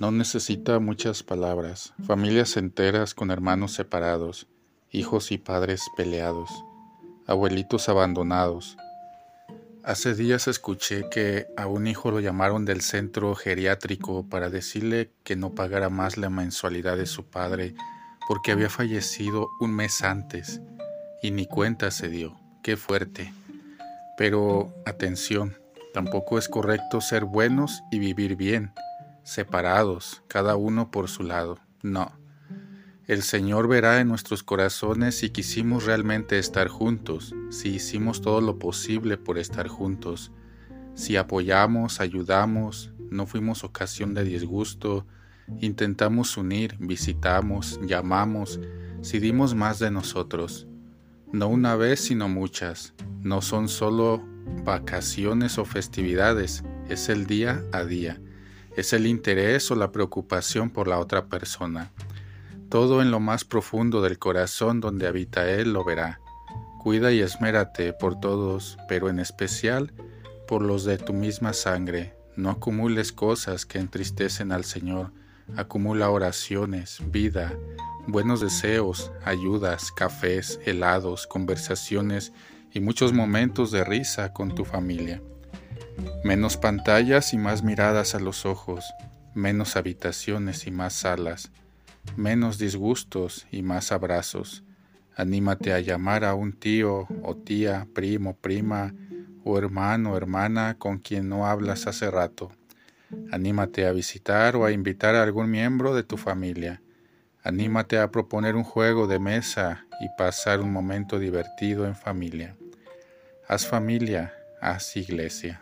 No necesita muchas palabras, familias enteras con hermanos separados, hijos y padres peleados, abuelitos abandonados. Hace días escuché que a un hijo lo llamaron del centro geriátrico para decirle que no pagara más la mensualidad de su padre porque había fallecido un mes antes y ni cuenta se dio. Qué fuerte. Pero atención, tampoco es correcto ser buenos y vivir bien separados, cada uno por su lado. No. El Señor verá en nuestros corazones si quisimos realmente estar juntos, si hicimos todo lo posible por estar juntos, si apoyamos, ayudamos, no fuimos ocasión de disgusto, intentamos unir, visitamos, llamamos, si dimos más de nosotros. No una vez, sino muchas. No son solo vacaciones o festividades, es el día a día es el interés o la preocupación por la otra persona. Todo en lo más profundo del corazón donde habita Él lo verá. Cuida y esmérate por todos, pero en especial por los de tu misma sangre. No acumules cosas que entristecen al Señor. Acumula oraciones, vida, buenos deseos, ayudas, cafés, helados, conversaciones y muchos momentos de risa con tu familia. Menos pantallas y más miradas a los ojos, menos habitaciones y más salas, menos disgustos y más abrazos. Anímate a llamar a un tío o tía, primo, prima o hermano hermana con quien no hablas hace rato. Anímate a visitar o a invitar a algún miembro de tu familia. Anímate a proponer un juego de mesa y pasar un momento divertido en familia. Haz familia, haz iglesia.